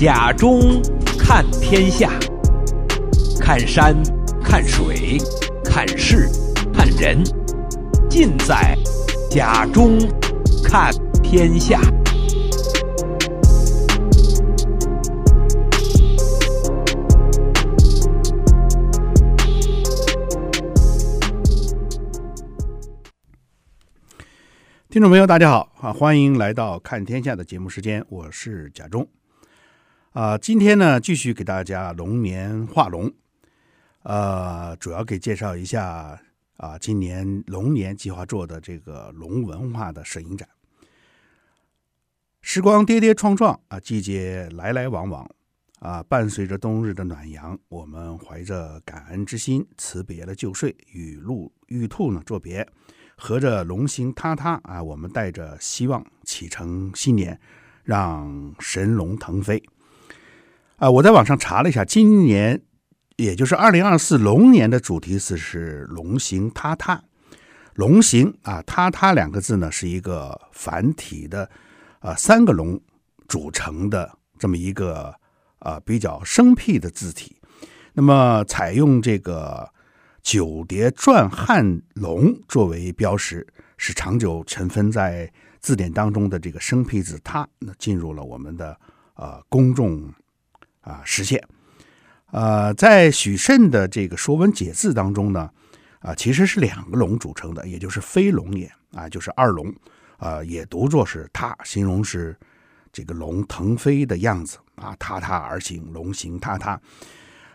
甲中看天下，看山，看水，看事，看人，尽在甲中看天下。听众朋友，大家好啊！欢迎来到看天下的节目时间，我是甲中啊。今天呢，继续给大家龙年画龙，呃，主要给介绍一下啊，今年龙年计划做的这个龙文化的摄影展。时光跌跌撞撞啊，季节来来往往啊，伴随着冬日的暖阳，我们怀着感恩之心辞别了旧岁，与鹿玉兔呢作别。合着龙行踏踏啊，我们带着希望启程新年，让神龙腾飞啊！我在网上查了一下，今年也就是二零二四龙年的主题词是“龙行踏踏”。龙行啊，踏踏两个字呢，是一个繁体的啊三个龙组成的这么一个啊比较生僻的字体。那么采用这个。九叠篆汉龙作为标识，是长久尘封在字典当中的这个生僻字“踏”，那进入了我们的呃公众啊实现。呃，在许慎的这个《说文解字》当中呢，啊，其实是两个龙组成的，也就是飞龙也啊，就是二龙啊，也读作是“踏”，形容是这个龙腾飞的样子啊，踏踏而行，龙行踏踏。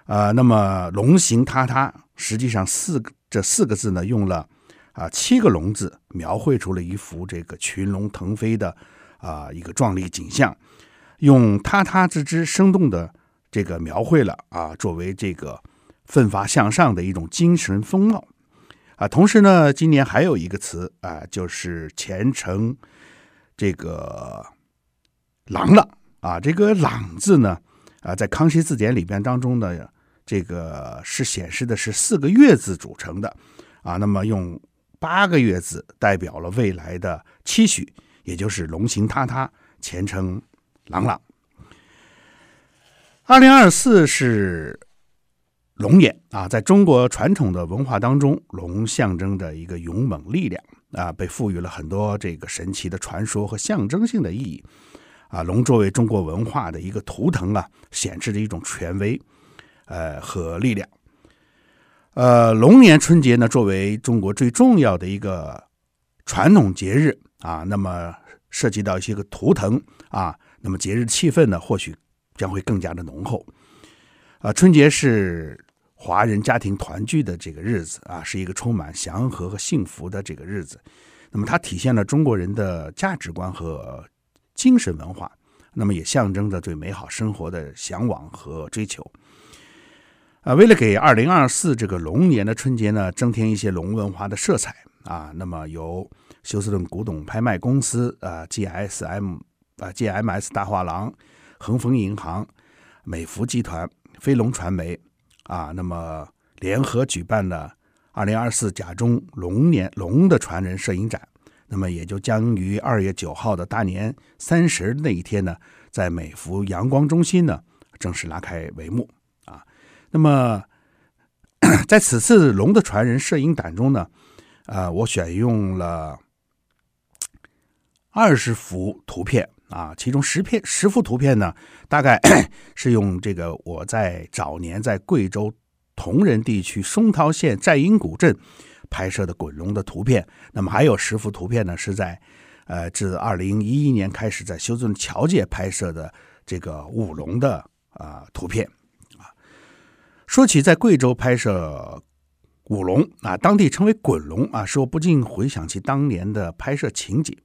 呃，那么“龙行踏踏”实际上四这四个字呢，用了啊七个“龙”字，描绘出了一幅这个群龙腾飞的啊一个壮丽景象，用“踏踏”之之生动的这个描绘了啊，作为这个奋发向上的一种精神风貌啊。同时呢，今年还有一个词啊，就是前程这个朗朗啊，这个“朗”字呢啊，在康熙字典里边当中呢。这个是显示的是四个月字组成的，啊，那么用八个月字代表了未来的期许，也就是龙行踏踏，前程朗朗。二零二四是龙年啊，在中国传统的文化当中，龙象征着一个勇猛力量啊，被赋予了很多这个神奇的传说和象征性的意义啊。龙作为中国文化的一个图腾啊，显示着一种权威。呃，和力量。呃，龙年春节呢，作为中国最重要的一个传统节日啊，那么涉及到一些个图腾啊，那么节日气氛呢，或许将会更加的浓厚。啊，春节是华人家庭团聚的这个日子啊，是一个充满祥和和幸福的这个日子。那么它体现了中国人的价值观和精神文化，那么也象征着对美好生活的向往和追求。啊，为了给二零二四这个龙年的春节呢，增添一些龙文化的色彩啊，那么由休斯顿古董拍卖公司啊、GSM 啊、GMS 大画廊、恒丰银行、美孚集团、飞龙传媒啊，那么联合举办了二零二四甲中龙年龙的传人摄影展，那么也就将于二月九号的大年三十那一天呢，在美孚阳光中心呢正式拉开帷幕啊。那么，在此次龙的传人摄影展中呢，呃，我选用了二十幅图片啊，其中十片十幅图片呢，大概 是用这个我在早年在贵州铜仁地区松涛县寨阴古镇拍摄的滚龙的图片，那么还有十幅图片呢，是在呃自二零一一年开始在休斯顿侨界拍摄的这个舞龙的啊、图片。啊说起在贵州拍摄舞龙啊，当地称为滚龙啊，使我不禁回想起当年的拍摄情景。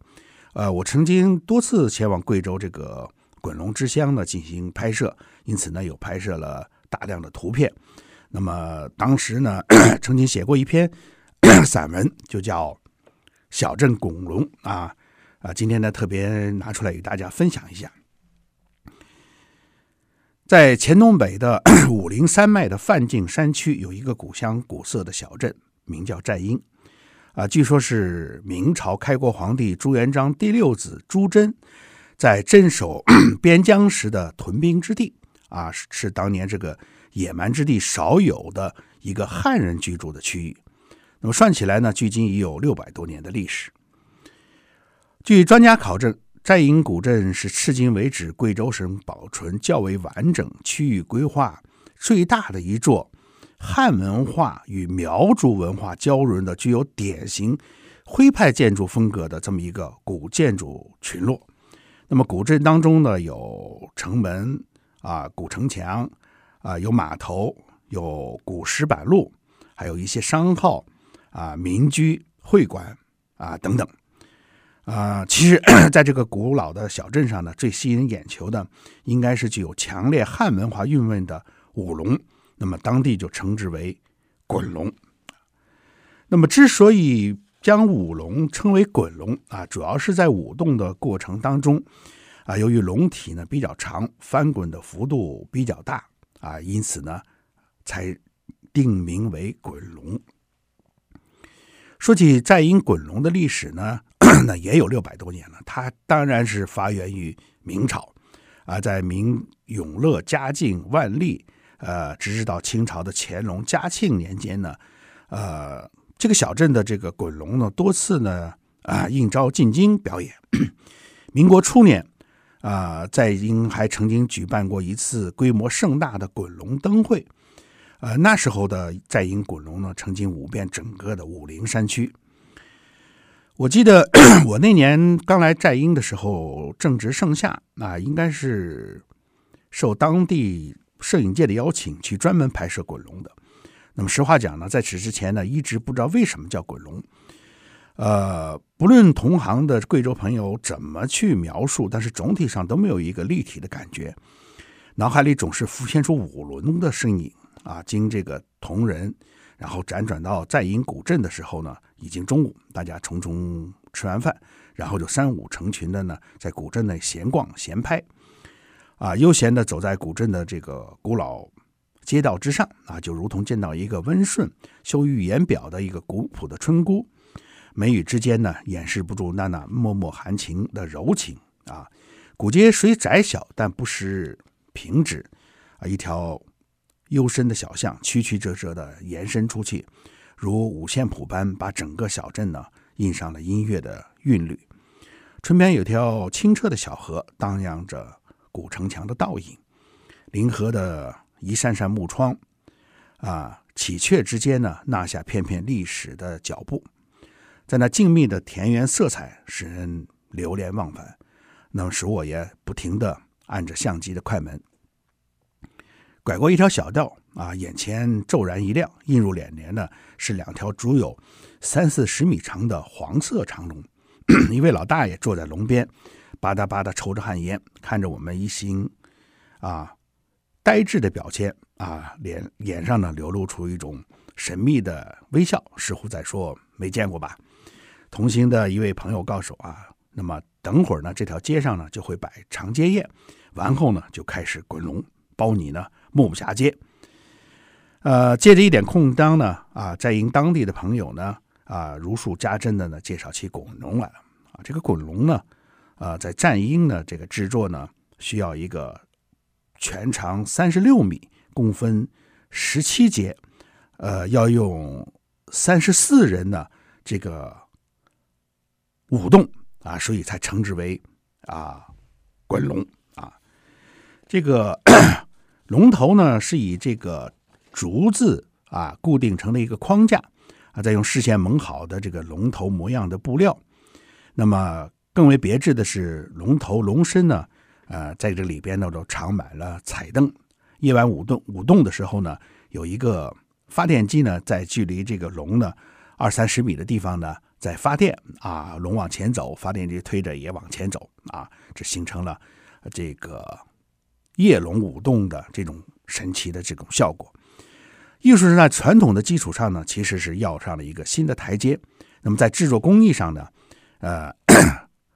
呃，我曾经多次前往贵州这个滚龙之乡呢进行拍摄，因此呢有拍摄了大量的图片。那么当时呢 曾经写过一篇 散文，就叫《小镇滚龙》啊啊，今天呢特别拿出来与大家分享一下。在黔东北的 武陵山脉的梵净山区，有一个古香古色的小镇，名叫寨阴。啊，据说是明朝开国皇帝朱元璋第六子朱桢，在镇守 边疆时的屯兵之地啊，是是当年这个野蛮之地少有的一个汉人居住的区域。那么算起来呢，距今已有六百多年的历史。据专家考证，寨营古镇是迄今为止贵州省保存较为完整、区域规划最大的一座汉文化与苗族文化交融的、具有典型徽派建筑风格的这么一个古建筑群落。那么古镇当中呢，有城门啊、古城墙啊、有码头、有古石板路，还有一些商号啊、民居、会馆啊等等。啊，其实 在这个古老的小镇上呢，最吸引眼球的应该是具有强烈汉文化韵味的舞龙，那么当地就称之为滚龙。那么之所以将舞龙称为滚龙啊，主要是在舞动的过程当中，啊，由于龙体呢比较长，翻滚的幅度比较大啊，因此呢才定名为滚龙。说起在英滚龙的历史呢，那也有六百多年了。它当然是发源于明朝，啊，在明永乐、嘉靖、万历，呃，直至到清朝的乾隆、嘉庆年间呢，呃。这个小镇的这个滚龙呢，多次呢啊应召进京表演。民国初年啊，在英还曾经举办过一次规模盛大的滚龙灯会。呃，那时候的在英滚龙呢，曾经舞遍整个的武陵山区。我记得 我那年刚来寨英的时候，正值盛夏，啊，应该是受当地摄影界的邀请去专门拍摄滚龙的。那么实话讲呢，在此之前呢，一直不知道为什么叫滚龙。呃，不论同行的贵州朋友怎么去描述，但是总体上都没有一个立体的感觉，脑海里总是浮现出舞龙的身影啊。经这个铜仁，然后辗转到寨营古镇的时候呢，已经中午，大家匆匆吃完饭，然后就三五成群的呢，在古镇内闲逛闲拍，啊，悠闲的走在古镇的这个古老。街道之上啊，就如同见到一个温顺、羞于言表的一个古朴的村姑，眉宇之间呢，掩饰不住那那脉脉含情的柔情啊。古街虽窄小，但不失平直啊。一条幽深的小巷，曲曲折折的延伸出去，如五线谱般，把整个小镇呢印上了音乐的韵律。村边有条清澈的小河，荡漾着古城墙的倒影，临河的。一扇扇木窗，啊，喜鹊之间呢，纳下片片历史的脚步，在那静谧的田园色彩，使人流连忘返，能使我也不停地按着相机的快门。拐过一条小道，啊，眼前骤然一亮，映入眼帘的是两条足有三四十米长的黄色长龙。一位老大爷坐在龙边，吧嗒吧嗒抽着旱烟，看着我们一行，啊。呆滞的表情啊，脸脸上呢流露出一种神秘的微笑，似乎在说没见过吧。同行的一位朋友告诉我啊，那么等会儿呢，这条街上呢就会摆长街宴，完后呢就开始滚龙，包你呢目不暇接。呃，借着一点空当呢，啊，在营当地的朋友呢，啊，如数家珍的呢介绍起滚龙来了。啊，这个滚龙呢，啊，在战鹰呢这个制作呢，需要一个。全长三十六米，共分十七节，呃，要用三十四人的这个舞动啊，所以才称之为啊滚龙啊。这个 龙头呢是以这个竹子啊固定成了一个框架啊，再用事先蒙好的这个龙头模样的布料。那么更为别致的是，龙头龙身呢。呃，在这里边呢，都藏满了彩灯。夜晚舞动舞动的时候呢，有一个发电机呢，在距离这个龙呢二三十米的地方呢，在发电啊，龙往前走，发电机推着也往前走啊，这形成了这个夜龙舞动的这种神奇的这种效果。艺术是在传统的基础上呢，其实是要上了一个新的台阶。那么在制作工艺上呢，呃，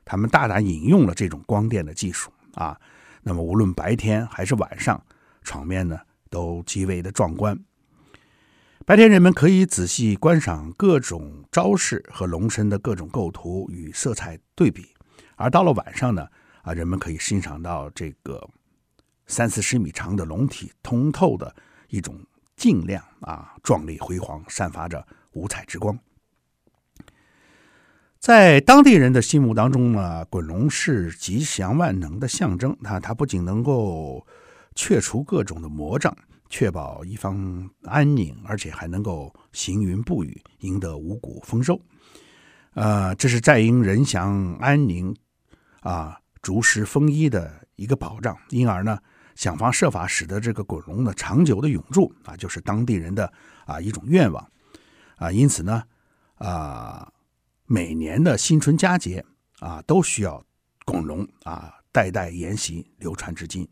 他们大胆引用了这种光电的技术。啊，那么无论白天还是晚上，场面呢都极为的壮观。白天人们可以仔细观赏各种招式和龙身的各种构图与色彩对比，而到了晚上呢，啊，人们可以欣赏到这个三四十米长的龙体通透的一种镜亮啊，壮丽辉煌，散发着五彩之光。在当地人的心目当中呢，滚龙是吉祥万能的象征。它它不仅能够去除各种的魔障，确保一方安宁，而且还能够行云布雨，赢得五谷丰收。呃，这是在阴人祥安宁啊，竹石丰衣的一个保障。因而呢，想方设法使得这个滚龙呢长久的永驻啊，就是当地人的啊一种愿望啊。因此呢，啊。每年的新春佳节啊，都需要滚龙啊，代代沿袭，流传至今。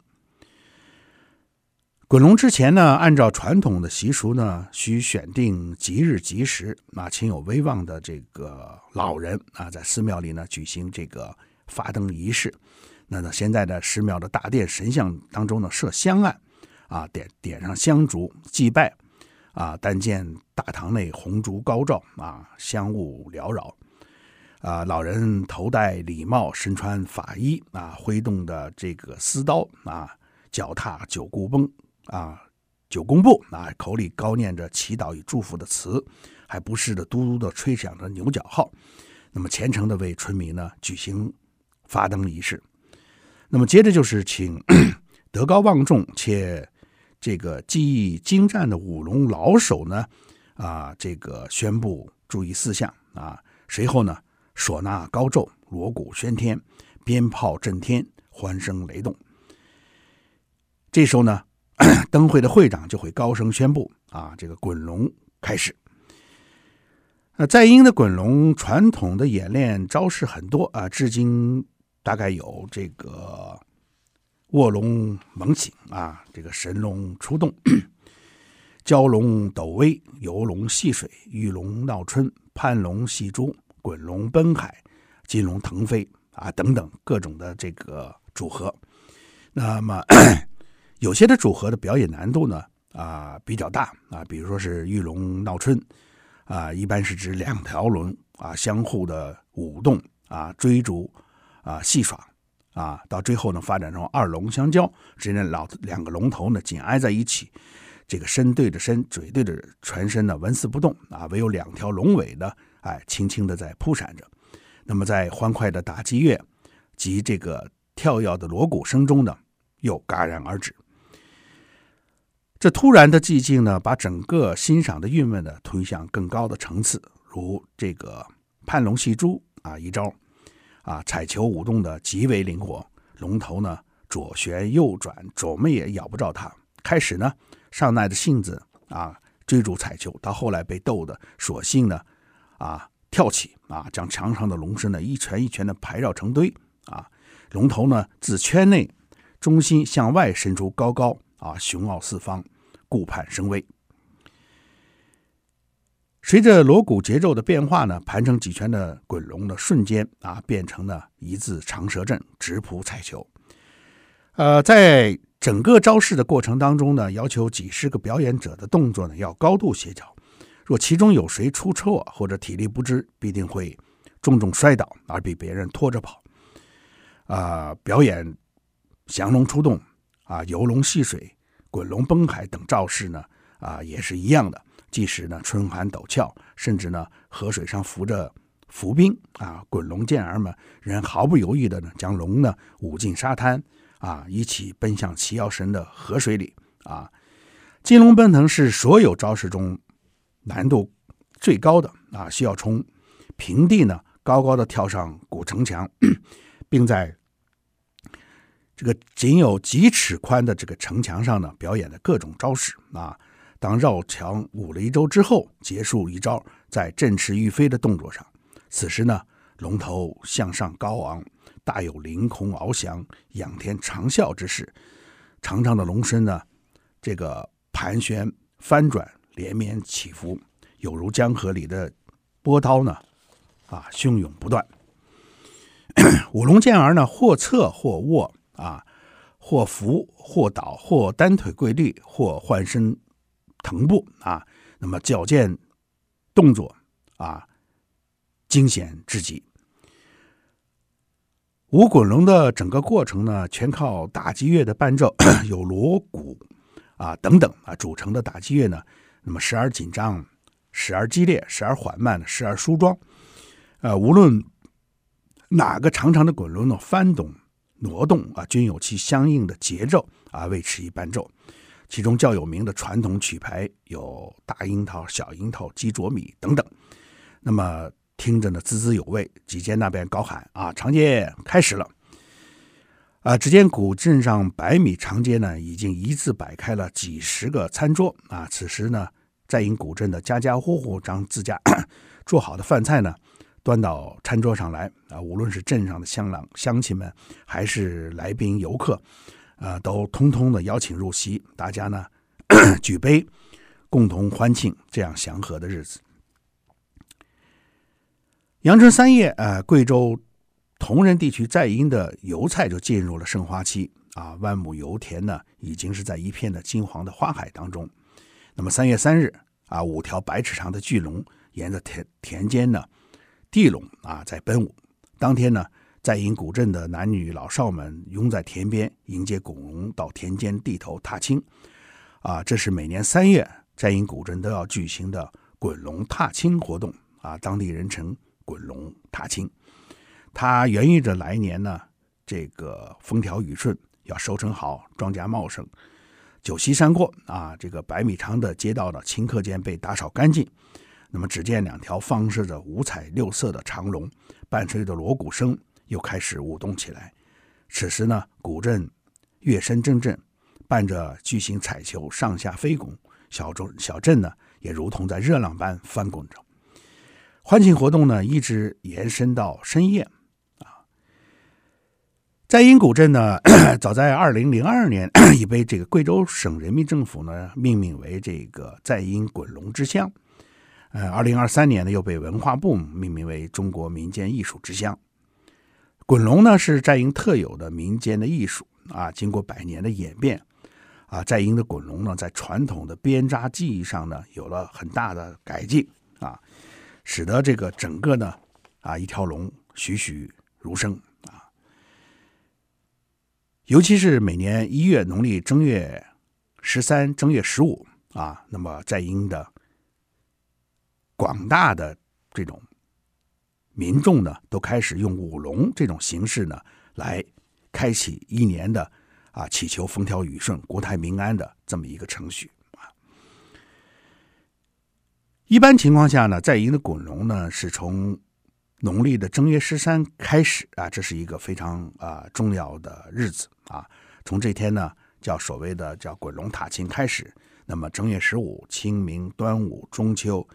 滚龙之前呢，按照传统的习俗呢，需选定吉日吉时啊，请有威望的这个老人啊，在寺庙里呢举行这个发灯仪式。那呢，现在的寺庙的大殿神像当中呢，设香案啊，点点上香烛祭拜啊，但见大堂内红烛高照啊，香雾缭绕。啊，老人头戴礼帽，身穿法衣啊，挥动的这个丝刀啊，脚踏九 cung 崩啊，九宫步啊，口里高念着祈祷与祝福的词，还不时的嘟嘟的吹响着牛角号。那么虔诚的为村民呢举行发灯仪式。那么接着就是请 德高望重且这个技艺精湛的舞龙老手呢啊，这个宣布注意事项啊，随后呢。唢呐高奏，锣鼓喧天，鞭炮震天，欢声雷动。这时候呢，灯会的会长就会高声宣布：“啊，这个滚龙开始。”呃，在英的滚龙传统的演练招式很多啊，至今大概有这个卧龙猛醒啊，这个神龙出动，蛟龙抖威，游龙戏水，玉龙闹春，攀龙戏珠。滚龙奔海，金龙腾飞啊，等等各种的这个组合。那么 有些的组合的表演难度呢啊比较大啊，比如说是玉龙闹春啊，一般是指两条龙啊相互的舞动啊追逐啊戏耍啊，到最后呢发展成二龙相交，只见老两个龙头呢紧挨在一起，这个身对着身，嘴对着全身呢纹丝不动啊，唯有两条龙尾呢。哎，轻轻的在扑闪着，那么在欢快的打击乐及这个跳跃的锣鼓声中呢，又戛然而止。这突然的寂静呢，把整个欣赏的韵味呢推向更高的层次，如这个攀龙戏珠啊一招，啊彩球舞动的极为灵活，龙头呢左旋右转，怎么也咬不着它。开始呢上耐着性子啊追逐彩球，到后来被逗得索性呢。啊，跳起啊，将墙上的龙身呢一拳一拳的排绕成堆啊，龙头呢自圈内中心向外伸出，高高啊，雄傲四方，顾盼生威。随着锣鼓节奏的变化呢，盘成几圈的滚龙呢，瞬间啊变成了一字长蛇阵，直扑彩球。呃，在整个招式的过程当中呢，要求几十个表演者的动作呢要高度协调。若其中有谁出错或者体力不支，必定会重重摔倒而被别人拖着跑。啊、表演降龙出洞啊，游龙戏水、滚龙奔海等招式呢，啊，也是一样的。即使呢春寒陡峭，甚至呢河水上浮着浮冰啊，滚龙健儿们仍毫不犹豫的呢将龙呢舞进沙滩啊，一起奔向齐腰神的河水里啊。金龙奔腾是所有招式中。难度最高的啊，需要从平地呢高高的跳上古城墙，并在这个仅有几尺宽的这个城墙上呢表演的各种招式啊。当绕墙舞了一周之后，结束一招，在振翅欲飞的动作上，此时呢龙头向上高昂，大有凌空翱翔、仰天长啸之势。长长的龙身呢，这个盘旋翻转。连绵起伏，有如江河里的波涛呢，啊，汹涌不断。舞龙健儿呢，或侧或卧啊，或伏或倒，或单腿跪立，或换身腾步啊。那么矫健动作啊，惊险至极。舞滚龙的整个过程呢，全靠打击乐的伴奏，有锣鼓啊等等啊组成的打击乐呢，那么时而紧张，时而激烈，时而缓慢，时而梳妆。呃，无论哪个长长的滚龙的翻动、挪动啊，均有其相应的节奏啊，为此一伴奏。其中较有名的传统曲牌有大樱桃、小樱桃、鸡啄米等等。那么。听着呢，滋滋有味。几间那边高喊：“啊，长街开始了！”啊，只见古镇上百米长街呢，已经一字摆开了几十个餐桌。啊，此时呢，在营古镇的家家户户将自家 做好的饭菜呢，端到餐桌上来。啊，无论是镇上的乡郎乡亲们，还是来宾游客，啊，都通通的邀请入席。大家呢，举杯，共同欢庆这样祥和的日子。阳春三月，呃，贵州铜仁地区在营的油菜就进入了盛花期啊，万亩油田呢，已经是在一片的金黄的花海当中。那么三月三日啊，五条百尺长的巨龙沿着田田间呢，地龙啊在奔舞。当天呢，在营古镇的男女老少们拥在田边迎接滚龙到田间地头踏青啊，这是每年三月在营古镇都要举行的滚龙踏青活动啊，当地人称。滚龙踏青，它源于着来年呢，这个风调雨顺，要收成好，庄稼茂盛，九溪山过啊，这个百米长的街道呢，顷刻间被打扫干净。那么只见两条放射着五彩六色的长龙，伴随着锣鼓声，又开始舞动起来。此时呢，古镇乐声阵阵，伴着巨型彩球上下飞拱，小镇小镇呢，也如同在热浪般翻滚着。欢庆活动呢，一直延伸到深夜，啊，在英古镇呢，早在二零零二年已被这个贵州省人民政府呢命名为这个在英滚龙之乡，呃，二零二三年呢又被文化部命名为中国民间艺术之乡。滚龙呢是在营特有的民间的艺术啊，经过百年的演变，啊，在营的滚龙呢在传统的编扎技艺上呢有了很大的改进啊。使得这个整个呢，啊，一条龙栩栩如生啊。尤其是每年一月农历正月十三、正月十五啊，那么在营的广大的这种民众呢，都开始用舞龙这种形式呢，来开启一年的啊，祈求风调雨顺、国泰民安的这么一个程序啊。一般情况下呢，在营的滚龙呢，是从农历的正月十三开始啊，这是一个非常啊重要的日子啊。从这天呢，叫所谓的叫滚龙踏青开始。那么正月十五、清明、端午、中秋，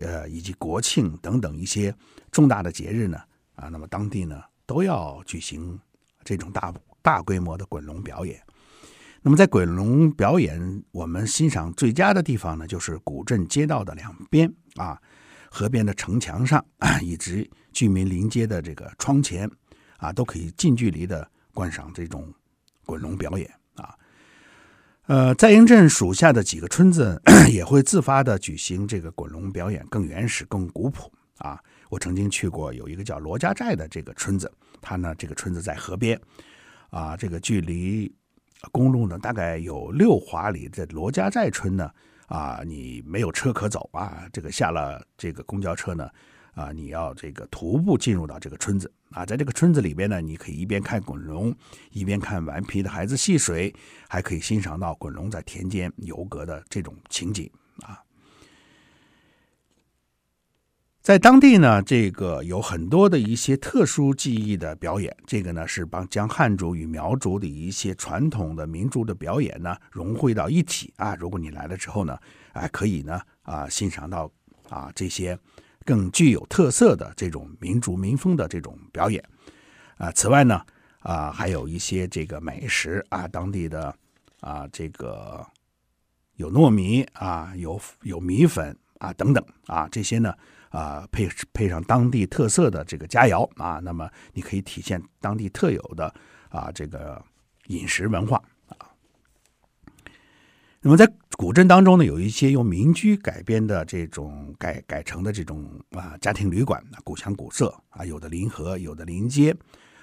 呃，以及国庆等等一些重大的节日呢，啊，那么当地呢都要举行这种大大规模的滚龙表演。那么在滚龙表演，我们欣赏最佳的地方呢，就是古镇街道的两边啊，河边的城墙上，啊以及居民临街的这个窗前啊，都可以近距离的观赏这种滚龙表演。呃，在营镇属下的几个村子 也会自发的举行这个滚龙表演，更原始、更古朴啊。我曾经去过有一个叫罗家寨的这个村子，它呢这个村子在河边啊，这个距离。公路呢，大概有六华里，在罗家寨村呢，啊，你没有车可走啊，这个下了这个公交车呢，啊，你要这个徒步进入到这个村子啊，在这个村子里边呢，你可以一边看滚龙，一边看顽皮的孩子戏水，还可以欣赏到滚龙在田间游阁的这种情景啊。在当地呢，这个有很多的一些特殊技艺的表演，这个呢是帮将汉族与苗族的一些传统的民族的表演呢融汇到一体啊。如果你来了之后呢，啊，可以呢啊欣赏到啊这些更具有特色的这种民族民风的这种表演啊。此外呢啊还有一些这个美食啊，当地的啊这个有糯米啊，有有米粉啊等等啊这些呢。啊，配配上当地特色的这个佳肴啊，那么你可以体现当地特有的啊这个饮食文化啊。那么在古镇当中呢，有一些用民居改编的这种改改成的这种啊家庭旅馆，古香古色啊，有的临河，有的临街。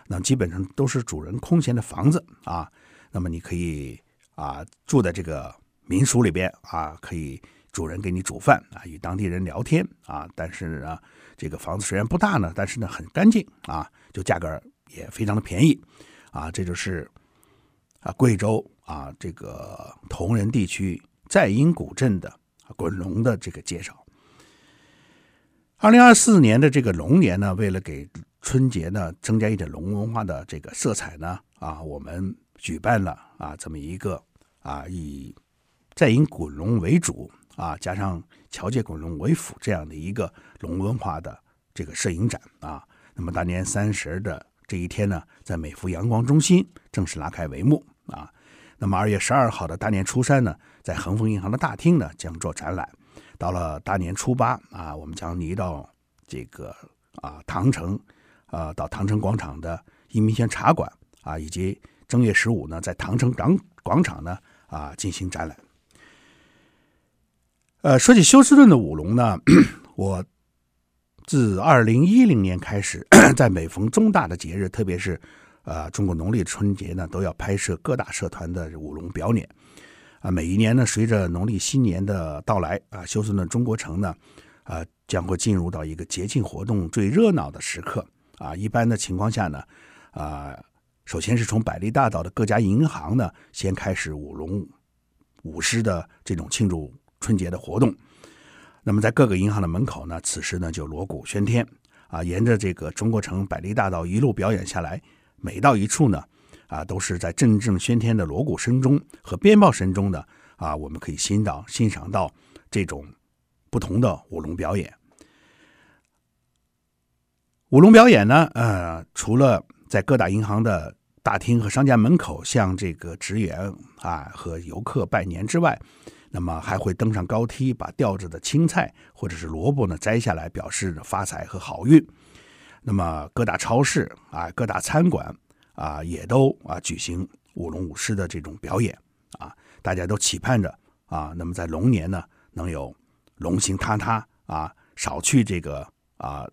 那基本上都是主人空闲的房子啊。那么你可以啊住在这个民宿里边啊，可以主人给你煮饭啊，与当地人聊天啊。但是呢，这个房子虽然不大呢，但是呢很干净啊，就价格也非常的便宜啊。这就是啊贵州啊这个铜仁地区寨阴古镇的滚龙的这个介绍。二零二四年的这个龙年呢，为了给春节呢增加一点龙文化的这个色彩呢，啊，我们举办了啊这么一个啊以寨阴滚龙为主啊，加上侨界滚龙为辅这样的一个龙文化的这个摄影展啊。那么大年三十的这一天呢，在美孚阳光中心正式拉开帷幕啊。那么二月十二号的大年初三呢，在恒丰银行的大厅呢将做展览。到了大年初八啊，我们将移到这个啊唐城，啊到唐城广场的义民轩茶馆啊，以及正月十五呢，在唐城广广场呢啊进行展览。呃，说起休斯顿的舞龙呢，我 自二零一零年开始，在每逢重大的节日，特别是呃中国农历春节呢，都要拍摄各大社团的舞龙表演。啊，每一年呢，随着农历新年的到来，啊，休斯顿中国城呢，啊，将会进入到一个节庆活动最热闹的时刻。啊，一般的情况下呢，啊，首先是从百利大道的各家银行呢，先开始舞龙舞狮的这种庆祝春节的活动。那么，在各个银行的门口呢，此时呢就锣鼓喧天，啊，沿着这个中国城百利大道一路表演下来，每到一处呢。啊，都是在阵阵喧天的锣鼓声中和鞭炮声中的啊，我们可以欣赏欣赏到这种不同的舞龙表演。舞龙表演呢，呃，除了在各大银行的大厅和商家门口向这个职员啊和游客拜年之外，那么还会登上高梯，把吊着的青菜或者是萝卜呢摘下来，表示发财和好运。那么各大超市啊，各大餐馆。啊，也都啊举行舞龙舞狮的这种表演啊，大家都期盼着啊，那么在龙年呢，能有龙行塌塌啊，少去这个啊，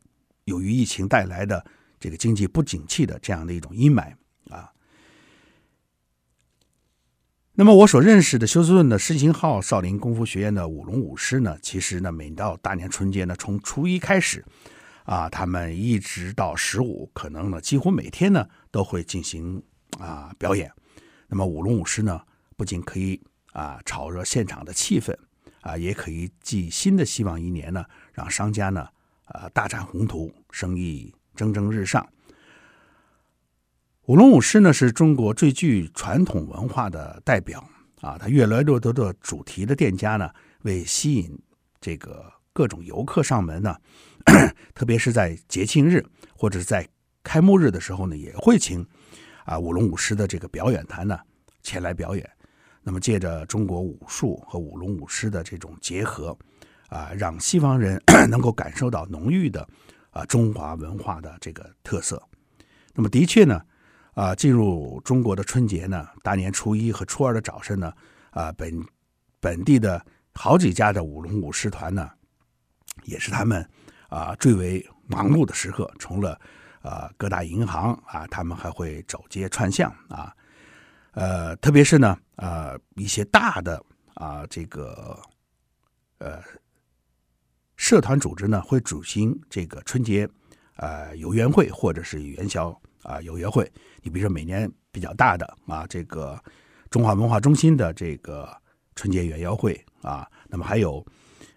由于疫情带来的这个经济不景气的这样的一种阴霾啊。那么我所认识的休斯顿的狮行号少林功夫学院的舞龙舞狮呢，其实呢，每到大年春节呢，从初一开始。啊，他们一直到十五，可能呢，几乎每天呢都会进行啊表演。那么舞龙舞狮呢，不仅可以啊炒热现场的气氛，啊，也可以寄新的希望一年呢，让商家呢啊大展宏图，生意蒸蒸日上。舞龙舞狮呢是中国最具传统文化的代表啊，它越来越多的主题的店家呢，为吸引这个各种游客上门呢。特别是在节庆日或者是在开幕日的时候呢，也会请啊舞龙舞狮的这个表演团呢前来表演。那么借着中国武术和舞龙舞狮的这种结合，啊，让西方人 能够感受到浓郁的啊中华文化的这个特色。那么的确呢，啊进入中国的春节呢，大年初一和初二的早晨呢，啊本本地的好几家的舞龙舞狮团呢，也是他们。啊，最为忙碌的时刻，除了啊各大银行啊，他们还会走街串巷啊，呃，特别是呢，啊一些大的啊这个呃社团组织呢，会举行这个春节啊游园会或者是元宵啊游园会。你比如说每年比较大的啊这个中华文化中心的这个春节元宵会啊，那么还有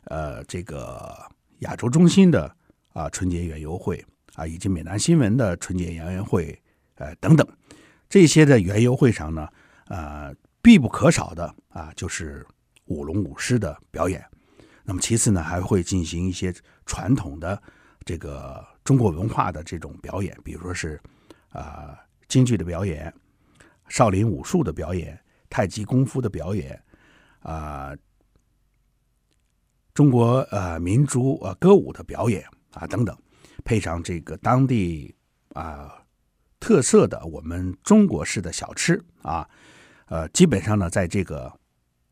呃这个。亚洲中心的啊春节园游会啊，以及美南新闻的春节园游会，呃等等，这些的园游会上呢，呃必不可少的啊就是舞龙舞狮的表演。那么其次呢，还会进行一些传统的这个中国文化的这种表演，比如说是啊京剧的表演、少林武术的表演、太极功夫的表演啊。中国呃民族呃歌舞的表演啊等等，配上这个当地啊特色的我们中国式的小吃啊，呃基本上呢，在这个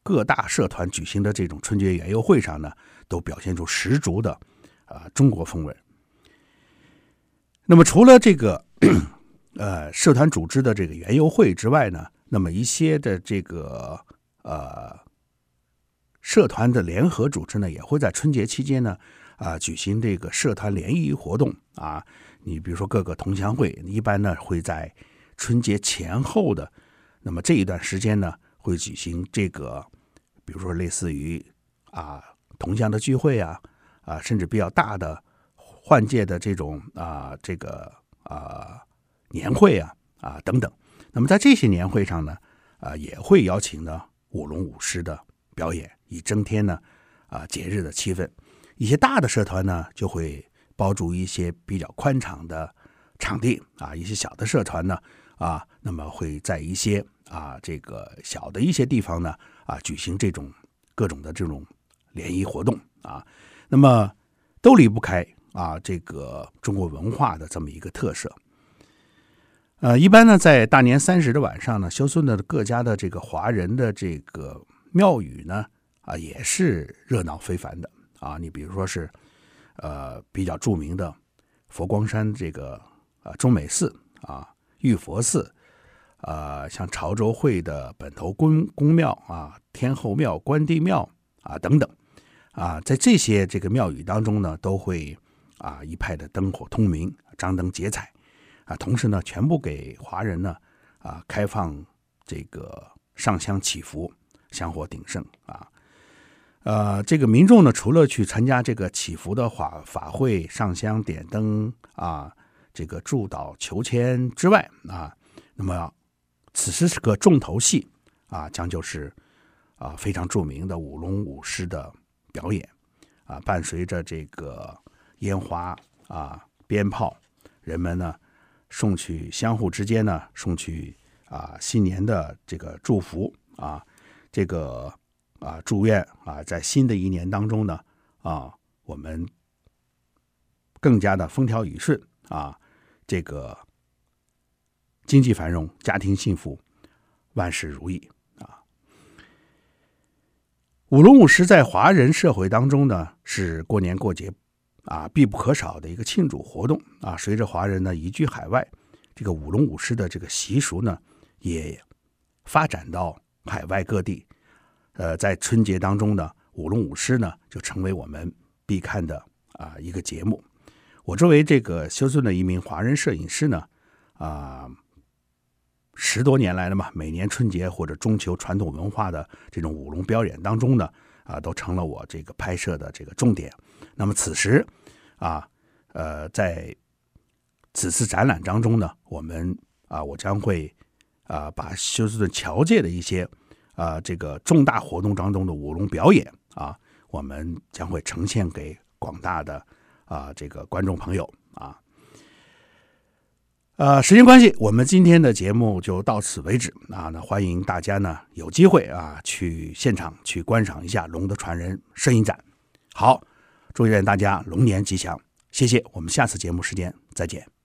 各大社团举行的这种春节园游会上呢，都表现出十足的啊中国风味。那么除了这个 呃社团组织的这个园游会之外呢，那么一些的这个呃社团的联合组织呢，也会在春节期间呢啊、举行这个社团联谊活动啊。你比如说各个同乡会，一般呢会在春节前后的那么这一段时间呢，会举行这个，比如说类似于啊同乡的聚会啊啊，甚至比较大的换届的这种啊这个啊年会啊啊等等。那么在这些年会上呢，啊也会邀请呢舞龙舞狮的表演，以增添呢啊节日的气氛。一些大的社团呢就会包住一些比较宽敞的场地啊，一些小的社团呢啊，那么会在一些。啊，这个小的一些地方呢，啊，举行这种各种的这种联谊活动啊，那么都离不开啊这个中国文化的这么一个特色。呃，一般呢，在大年三十的晚上呢，休顺的各家的这个华人的这个庙宇呢，啊，也是热闹非凡的啊。你比如说是呃比较著名的佛光山这个啊中美寺啊玉佛寺。啊、像潮州会的本头公公庙啊、天后庙、关帝庙啊等等啊，在这些这个庙宇当中呢，都会啊一派的灯火通明、张灯结彩啊，同时呢，全部给华人呢啊开放这个上香祈福、香火鼎盛啊。呃，这个民众呢，除了去参加这个祈福的法法会、上香点灯啊，这个祝祷求签之外啊，那么。此时是个重头戏啊，将就是啊非常著名的舞龙舞狮的表演啊，伴随着这个烟花啊、鞭炮，人们呢送去相互之间呢送去啊新年的这个祝福啊，这个啊祝愿啊在新的一年当中呢啊我们更加的风调雨顺啊这个。经济繁荣，家庭幸福，万事如意啊！舞龙舞狮在华人社会当中呢，是过年过节啊必不可少的一个庆祝活动啊。随着华人呢移居海外，这个舞龙舞狮的这个习俗呢，也发展到海外各地。呃，在春节当中呢，舞龙舞狮呢就成为我们必看的啊一个节目。我作为这个休斯顿的一名华人摄影师呢，啊。十多年来了嘛，每年春节或者中秋传统文化的这种舞龙表演当中呢，啊，都成了我这个拍摄的这个重点。那么此时，啊，呃，在此次展览当中呢，我们啊，我将会啊，把休斯顿侨界的一些啊这个重大活动当中的舞龙表演啊，我们将会呈现给广大的啊这个观众朋友啊。呃，时间关系，我们今天的节目就到此为止啊。那欢迎大家呢有机会啊去现场去观赏一下《龙的传人》摄影展。好，祝愿大家龙年吉祥，谢谢。我们下次节目时间再见。